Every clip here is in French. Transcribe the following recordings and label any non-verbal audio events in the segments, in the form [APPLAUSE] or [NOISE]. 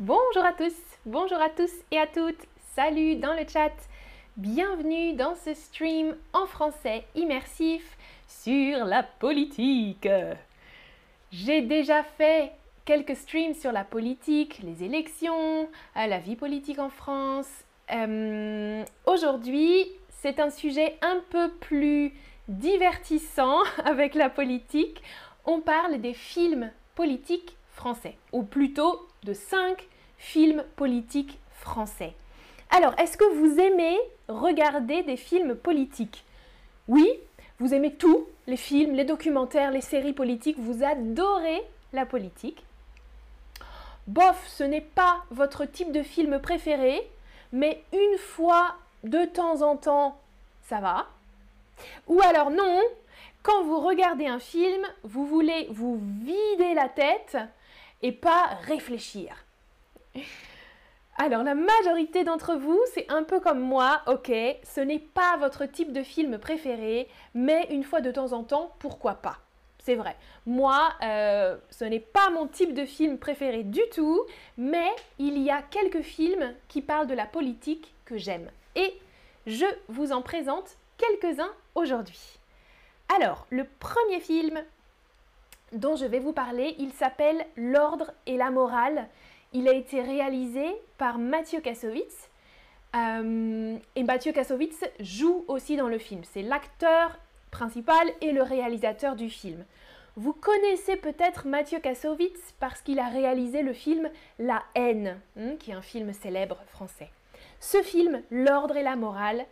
Bonjour à tous, bonjour à tous et à toutes, salut dans le chat, bienvenue dans ce stream en français immersif sur la politique. J'ai déjà fait quelques streams sur la politique, les élections, euh, la vie politique en France. Euh, aujourd'hui, c'est un sujet un peu plus divertissant [LAUGHS] avec la politique. On parle des films politiques français, ou plutôt de cinq films politiques français. Alors, est-ce que vous aimez regarder des films politiques? Oui, vous aimez tout, les films, les documentaires, les séries politiques, vous adorez la politique. Bof, ce n'est pas votre type de film préféré, mais une fois de temps en temps, ça va. Ou alors non, quand vous regardez un film, vous voulez vous vider la tête et pas réfléchir. Alors la majorité d'entre vous, c'est un peu comme moi, ok, ce n'est pas votre type de film préféré, mais une fois de temps en temps, pourquoi pas? C'est vrai. Moi, euh, ce n'est pas mon type de film préféré du tout, mais il y a quelques films qui parlent de la politique que j'aime. Et je vous en présente quelques-uns aujourd'hui. Alors, le premier film dont je vais vous parler, il s'appelle L'ordre et la morale. Il a été réalisé par Mathieu Kassovitz. Euh, et Mathieu Kassovitz joue aussi dans le film. C'est l'acteur principal et le réalisateur du film. Vous connaissez peut-être Mathieu Kassovitz parce qu'il a réalisé le film La haine, hein, qui est un film célèbre français. Ce film, L'ordre et la morale,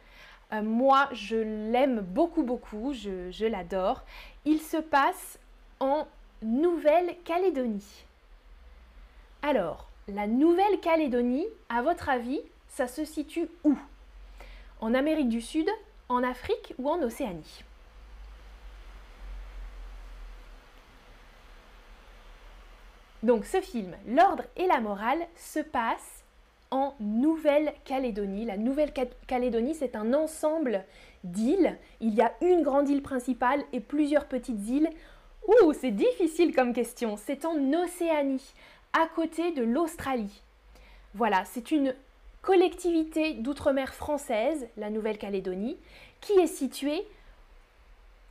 euh, moi je l'aime beaucoup beaucoup, je, je l'adore. Il se passe en Nouvelle-Calédonie. Alors, la Nouvelle-Calédonie, à votre avis, ça se situe où? En Amérique du Sud, en Afrique ou en Océanie? Donc ce film, L'ordre et la morale, se passe en Nouvelle-Calédonie. La Nouvelle-Calédonie, c'est un ensemble d'îles. Il y a une grande île principale et plusieurs petites îles. Ouh, c'est difficile comme question. C'est en Océanie, à côté de l'Australie. Voilà, c'est une collectivité d'outre-mer française, la Nouvelle-Calédonie, qui est située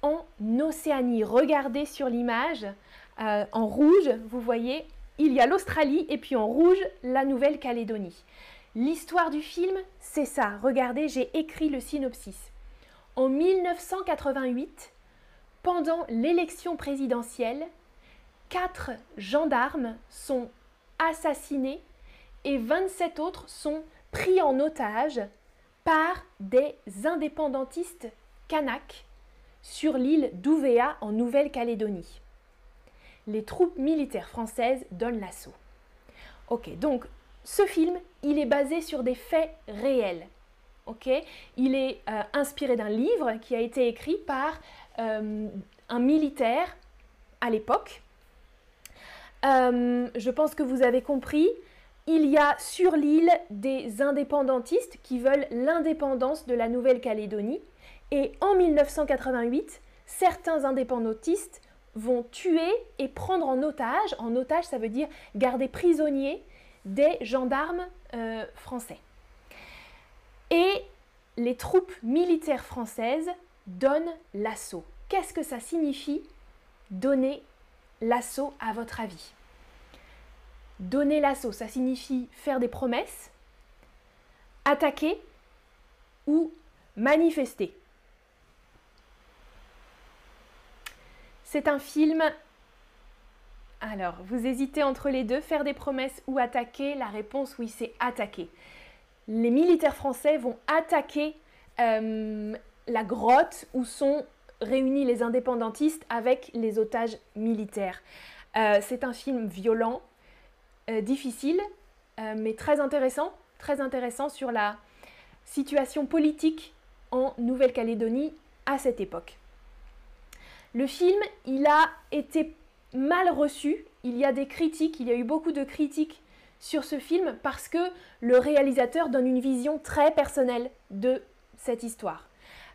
en Océanie. Regardez sur l'image, euh, en rouge, vous voyez, il y a l'Australie et puis en rouge, la Nouvelle-Calédonie. L'histoire du film, c'est ça. Regardez, j'ai écrit le synopsis. En 1988, pendant l'élection présidentielle, quatre gendarmes sont assassinés et 27 autres sont pris en otage par des indépendantistes kanaks sur l'île d'Ouvéa en Nouvelle-Calédonie les troupes militaires françaises donnent l'assaut. Ok, donc ce film, il est basé sur des faits réels. Ok, il est euh, inspiré d'un livre qui a été écrit par euh, un militaire à l'époque. Euh, je pense que vous avez compris. Il y a sur l'île des indépendantistes qui veulent l'indépendance de la Nouvelle-Calédonie. Et en 1988, certains indépendantistes vont tuer et prendre en otage, en otage ça veut dire garder prisonniers, des gendarmes euh, français. Et les troupes militaires françaises donnent l'assaut. Qu'est-ce que ça signifie donner l'assaut à votre avis? Donner l'assaut, ça signifie faire des promesses, attaquer ou manifester. C'est un film. Alors, vous hésitez entre les deux, faire des promesses ou attaquer La réponse, oui, c'est attaquer. Les militaires français vont attaquer euh, la grotte où sont réunis les indépendantistes avec les otages militaires. Euh, c'est un film violent, euh, difficile, mais très intéressant, très intéressant sur la situation politique en Nouvelle-Calédonie à cette époque. Le film, il a été mal reçu. Il y a des critiques, il y a eu beaucoup de critiques sur ce film parce que le réalisateur donne une vision très personnelle de cette histoire.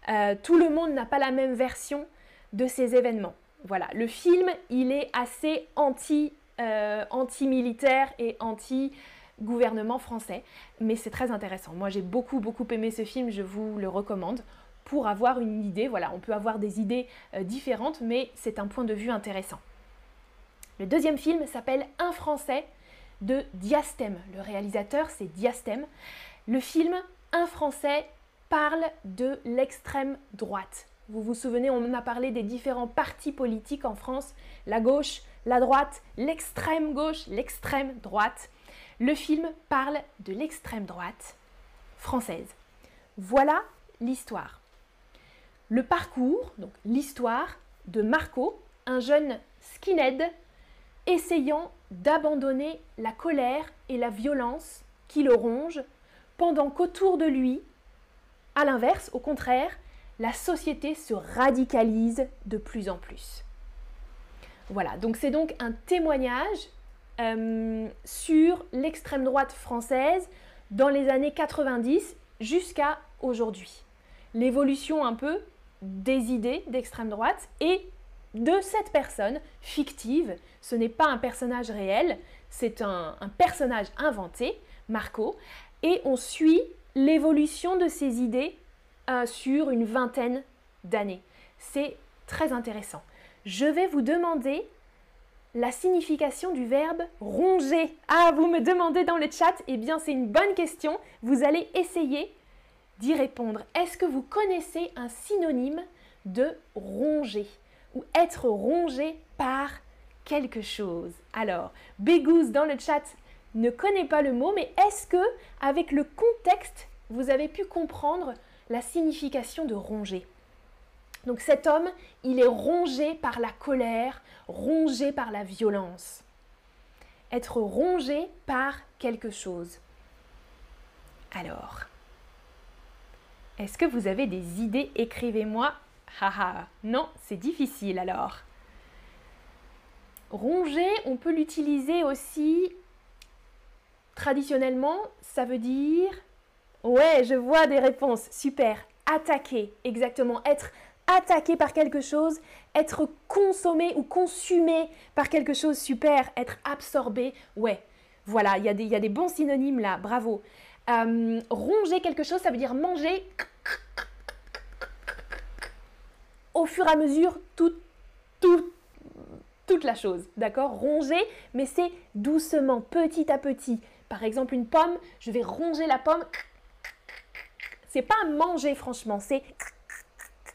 Euh, tout le monde n'a pas la même version de ces événements. Voilà, le film, il est assez euh, anti-militaire et anti gouvernement français. Mais c'est très intéressant. Moi, j'ai beaucoup, beaucoup aimé ce film, je vous le recommande pour avoir une idée. Voilà, on peut avoir des idées euh, différentes, mais c'est un point de vue intéressant. Le deuxième film s'appelle Un Français de Diastème. Le réalisateur, c'est Diastème. Le film Un Français parle de l'extrême droite. Vous vous souvenez, on a parlé des différents partis politiques en France, la gauche, la droite, l'extrême gauche, l'extrême droite. Le film parle de l'extrême droite française. Voilà l'histoire. Le parcours, donc l'histoire de Marco, un jeune skinhead essayant d'abandonner la colère et la violence qui le rongent, pendant qu'autour de lui, à l'inverse, au contraire, la société se radicalise de plus en plus. Voilà, donc c'est donc un témoignage euh, sur l'extrême droite française dans les années 90 jusqu'à aujourd'hui. L'évolution un peu des idées d'extrême droite et de cette personne fictive. Ce n'est pas un personnage réel, c'est un, personnage inventé, Marco, et on suit l'évolution de ses idées euh, sur une vingtaine d'années. C'est très intéressant. Je vais vous demander la signification du verbe ronger. Ah, vous me demandez dans le chat, eh bien c'est une bonne question. Vous allez essayer d'y répondre. Est-ce que vous connaissez un synonyme de ronger ou être rongé par quelque chose? Alors, Bégouz dans le chat ne connaît pas le mot, mais est-ce que avec le contexte, vous avez pu comprendre la signification de ronger? Donc cet homme, il est rongé par la colère, rongé par la violence. Être rongé par quelque chose. Alors, est-ce que vous avez des idées? Écrivez-moi. Haha, non, c'est difficile alors. Ronger, on peut l'utiliser aussi traditionnellement, ça veut dire... Ouais, je vois des réponses, super. Attaquer, exactement. Être attaqué par quelque chose, être consommé ou consumé par quelque chose, super. Être absorbé, ouais. Voilà, il y, a des bons synonymes là, bravo. Euh, ronger quelque chose, ça veut dire manger au fur et à mesure tout, tout, toute la chose, d'accord? Ronger, mais c'est doucement, petit à petit. Par exemple, une pomme, je vais ronger la pomme. C'est pas manger, franchement, c'est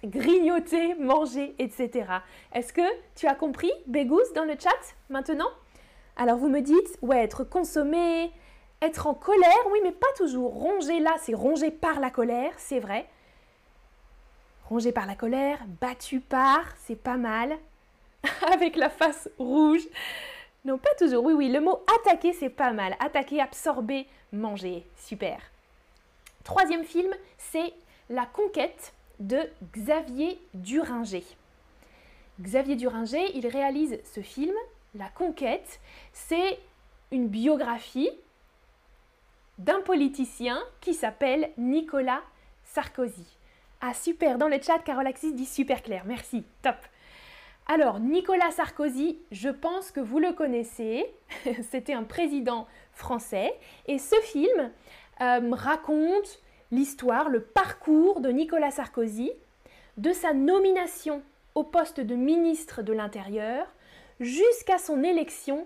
grignoter, manger, etc. Est-ce que tu as compris, Bégousse, dans le chat maintenant? Alors vous me dites, ouais, être consommé, être en colère, oui, mais pas toujours. Ronger là, c'est ronger par la colère, c'est vrai. Rongé par la colère, battu par, c'est pas mal. [LAUGHS] Avec la face rouge. Non, pas toujours. Oui, oui, le mot attaquer, c'est pas mal. Attaquer, absorber, manger. Super. Troisième film, c'est La conquête de Xavier Duringer. Xavier Duringer, il réalise ce film, La conquête. C'est une biographie d'un politicien qui s'appelle Nicolas Sarkozy. Ah super, dans le chat, Carole Axis dit super clair, merci, top. Alors, Nicolas Sarkozy, je pense que vous le connaissez, [LAUGHS] c'était un président français, et ce film euh, raconte l'histoire, le parcours de Nicolas Sarkozy, de sa nomination au poste de ministre de l'Intérieur jusqu'à son élection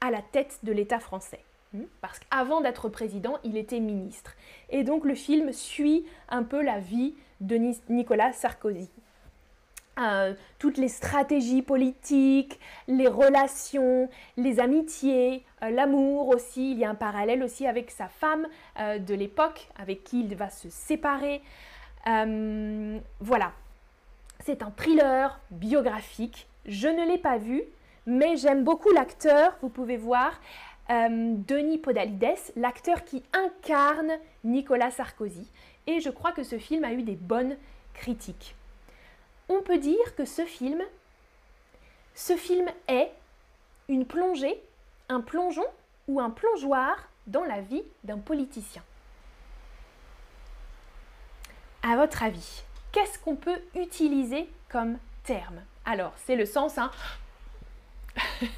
à la tête de l'État français. Hmm? Parce qu'avant d'être président, il était ministre. Et donc le film suit un peu la vie de Nicolas Sarkozy. Euh, toutes les stratégies politiques, les relations, les amitiés, euh, l'amour aussi. Il y a un parallèle aussi avec sa femme euh, de l'époque, avec qui il va se séparer. voilà. C'est un thriller biographique. Je ne l'ai pas vu, mais j'aime beaucoup l'acteur, vous pouvez voir. Denis Podalides, l'acteur qui incarne Nicolas Sarkozy. Et je crois que ce film a eu des bonnes critiques on peut dire que ce film, est une plongée, un plongeon ou un plongeoir dans la vie d'un politicien. À votre avis, qu'est-ce qu'on peut utiliser comme terme? Alors, c'est le sens, hein [LAUGHS]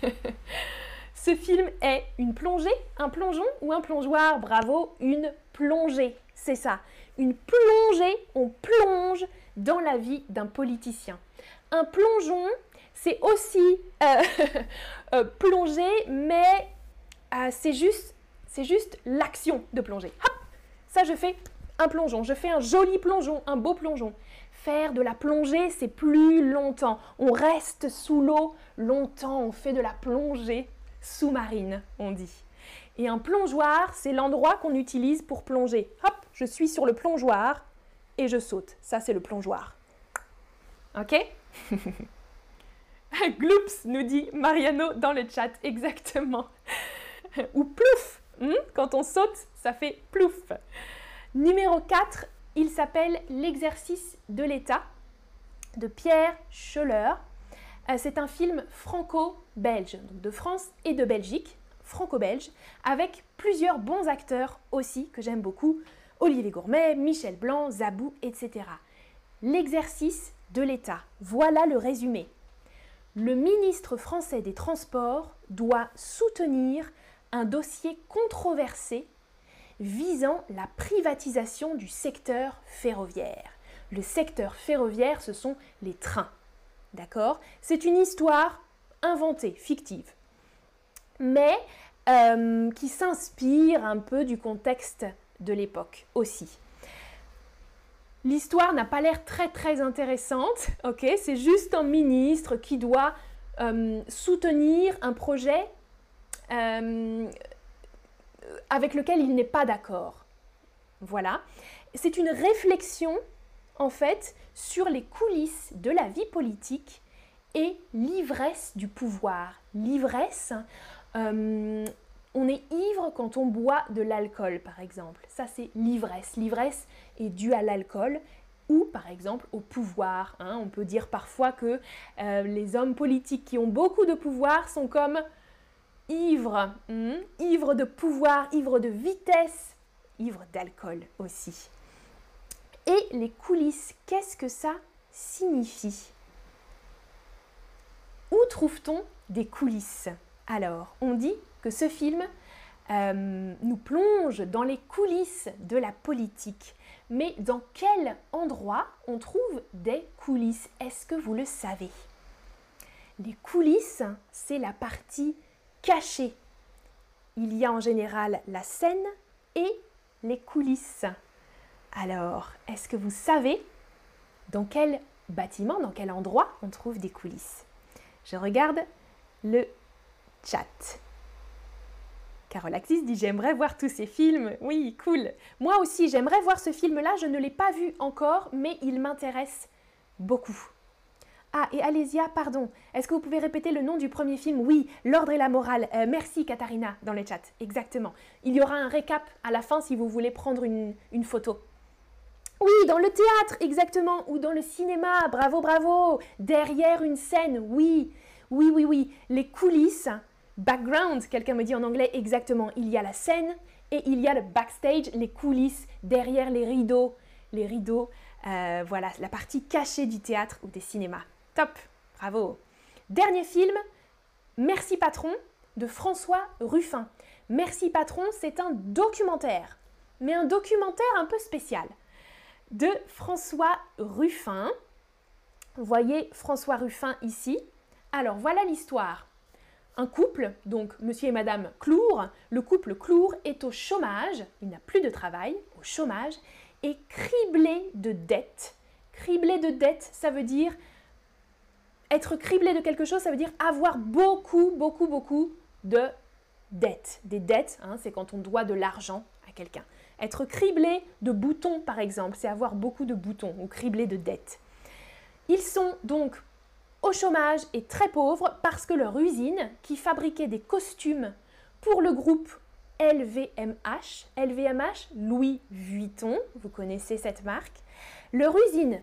Ce film est une plongée, un plongeon ou un plongeoir? Bravo, une plongée, c'est ça. Une plongée, on plonge dans la vie d'un politicien. Un plongeon, c'est aussi euh, [LAUGHS] euh, plonger, mais euh, c'est juste, c'est juste l'action de plonger. Hop, ça je fais un plongeon, je fais un joli plongeon, un beau plongeon. Faire de la plongée, c'est plus longtemps. On reste sous l'eau longtemps, on fait de la plongée sous-marine, on dit. Et un plongeoir, c'est l'endroit qu'on utilise pour plonger. Hop, je suis sur le plongeoir et je saute. Ça, c'est le plongeoir. Ok? [LAUGHS] Gloops nous dit Mariano dans le chat, exactement. Ou plouf hmm? Quand on saute, ça fait plouf. Numéro 4, il s'appelle L'exercice de l'État de Pierre Scholler. Euh, c'est un film franco-belge, de France et de Belgique, franco-belge, avec plusieurs bons acteurs aussi que j'aime beaucoup. Olivier Gourmet, Michel Blanc, Zabou, etc. L'exercice de l'État. Voilà le résumé. Le ministre français des Transports doit soutenir un dossier controversé visant la privatisation du secteur ferroviaire. Le secteur ferroviaire, ce sont les trains. D'accord? C'est une histoire inventée, fictive, mais euh, qui s'inspire un peu du contexte de l'époque aussi. L'histoire n'a pas l'air très très intéressante, ok? C'est juste un ministre qui doit euh, soutenir un projet euh, avec lequel il n'est pas d'accord. Voilà. C'est une réflexion en fait sur les coulisses de la vie politique et l'ivresse du pouvoir. L'ivresse, euh, on est ivre quand on boit de l'alcool, par exemple. Ça, c'est l'ivresse. L'ivresse est due à l'alcool ou, par exemple, au pouvoir. Hein. On peut dire parfois que euh, les hommes politiques qui ont beaucoup de pouvoir sont comme ivres, hmm, ivres de pouvoir, ivres de vitesse, ivres d'alcool aussi. Et les coulisses, qu'est-ce que ça signifie? Où trouve-t-on des coulisses? Alors, on dit que ce film euh, nous plonge dans les coulisses de la politique. Mais dans quel endroit on trouve des coulisses? Est-ce que vous le savez? Les coulisses, c'est la partie cachée. Il y a en général la scène et les coulisses. Alors, est-ce que vous savez dans quel bâtiment, dans quel endroit on trouve des coulisses? Je regarde le chat. Carole Axis dit J'aimerais voir tous ces films. Oui, cool. Moi aussi, j'aimerais voir ce film-là. Je ne l'ai pas vu encore, mais il m'intéresse beaucoup. Ah, et Alésia, pardon, est-ce que vous pouvez répéter le nom du premier film? Oui, L'ordre et la morale. Euh, merci Katharina dans le chat, exactement. Il y aura un récap à la fin si vous voulez prendre une photo. Oui, dans le théâtre, exactement, ou dans le cinéma, bravo, bravo, derrière une scène, oui, oui, oui, oui, les coulisses, background, quelqu'un me dit en anglais exactement, il y a la scène et il y a le backstage, les coulisses, derrière les rideaux, les rideaux, euh, voilà, la partie cachée du théâtre ou des cinémas. Top, bravo. Dernier film, Merci Patron, de François Ruffin. Merci Patron, c'est un documentaire, mais un documentaire un peu spécial de François Ruffin. Vous voyez François Ruffin ici. Alors voilà l'histoire. Un couple, donc monsieur et madame Clour, le couple Clour est au chômage, il n'a plus de travail, au chômage, et criblé de dettes. Criblé de dettes, ça veut dire être criblé de quelque chose, ça veut dire avoir beaucoup, beaucoup, beaucoup de dettes. Des dettes, hein, c'est quand on doit de l'argent à quelqu'un. Être criblé de boutons, par exemple, c'est avoir beaucoup de boutons ou criblé de dettes. Ils sont donc au chômage et très pauvres parce que leur usine, qui fabriquait des costumes pour le groupe LVMH, LVMH, Louis Vuitton, vous connaissez cette marque, leur usine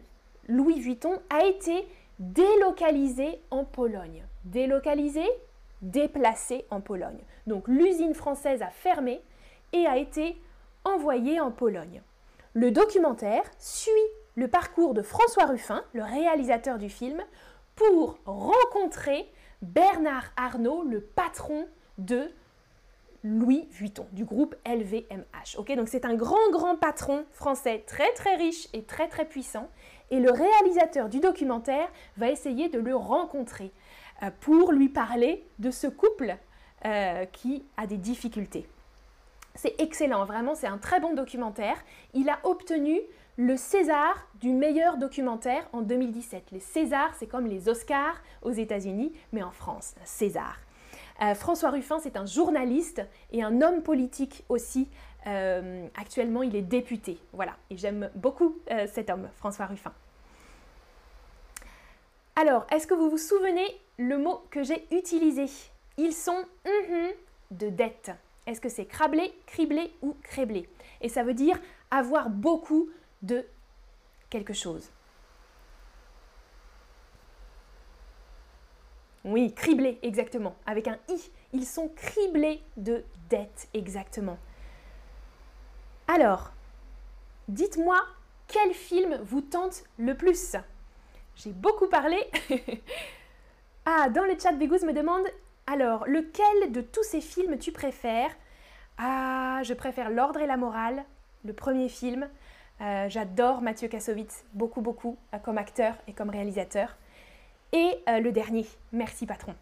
Louis Vuitton a été délocalisée en Pologne. Délocalisée, déplacée en Pologne. Donc l'usine française a fermé et a été envoyée en Pologne. Le documentaire suit le parcours de François Ruffin, le réalisateur du film, pour rencontrer Bernard Arnault, le patron de Louis Vuitton, du groupe LVMH. C'est un grand, grand patron français très, très riche et très, très puissant. Et le réalisateur du documentaire va essayer de le rencontrer euh, pour lui parler de ce couple euh, qui a des difficultés. C'est excellent, vraiment, c'est un très bon documentaire. Il a obtenu le César du meilleur documentaire en 2017. Les Césars, c'est comme les Oscars aux États-Unis, mais en France, César. Euh, François Ruffin, c'est un journaliste et un homme politique aussi. Euh, actuellement, il est député. Voilà, et j'aime beaucoup euh, cet homme, François Ruffin. Alors, est-ce que vous vous souvenez le mot que j'ai utilisé? Ils sont mm-hmm, de dette. Est-ce que c'est crablé, criblé ou créblé Et ça veut dire avoir beaucoup de quelque chose. Oui, criblés, exactement, avec un i. Ils sont criblés de dettes, exactement. Alors, dites-moi quel film vous tente le plus? J'ai beaucoup parlé. [LAUGHS] ah, dans le chat, Bégouz me demande alors, lequel de tous ces films tu préfères? Ah, je préfère L'ordre et la morale, le premier film. Euh, j'adore Mathieu Kassovitz, beaucoup, beaucoup, euh, comme acteur et comme réalisateur. Et euh, le dernier, Merci Patron.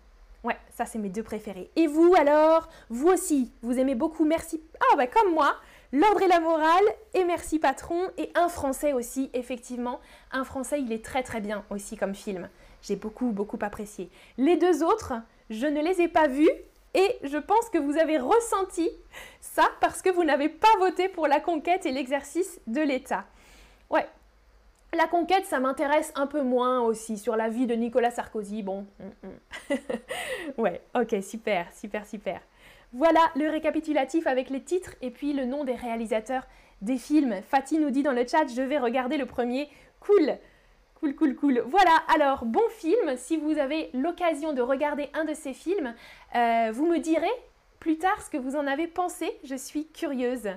Ouais, ça c'est mes deux préférés. Et vous alors? Vous aussi, vous aimez beaucoup Merci... Ah bah comme moi, L'ordre et la morale et Merci Patron et un français aussi, effectivement. Un français, il est très très bien aussi comme film. J'ai beaucoup beaucoup apprécié. Les deux autres, je ne les ai pas vus et je pense que vous avez ressenti ça parce que vous n'avez pas voté pour la conquête et l'exercice de l'État. Ouais, la conquête, ça m'intéresse un peu moins aussi sur la vie de Nicolas Sarkozy. Bon, mm, mm. [LAUGHS] ouais, ok, super, super, super. Voilà le récapitulatif avec les titres et puis le nom des réalisateurs des films. Fatih nous dit dans le chat, je vais regarder le premier. Cool. Cool, cool, cool. Voilà, alors bon film. Si vous avez l'occasion de regarder un de ces films, euh, vous me direz plus tard ce que vous en avez pensé. Je suis curieuse.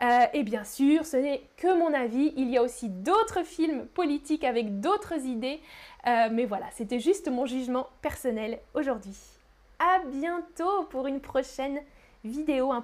Euh, et bien sûr, ce n'est que mon avis. Il y a aussi d'autres films politiques avec d'autres idées. Euh, mais voilà, c'était juste mon jugement personnel aujourd'hui. À bientôt pour une prochaine vidéo.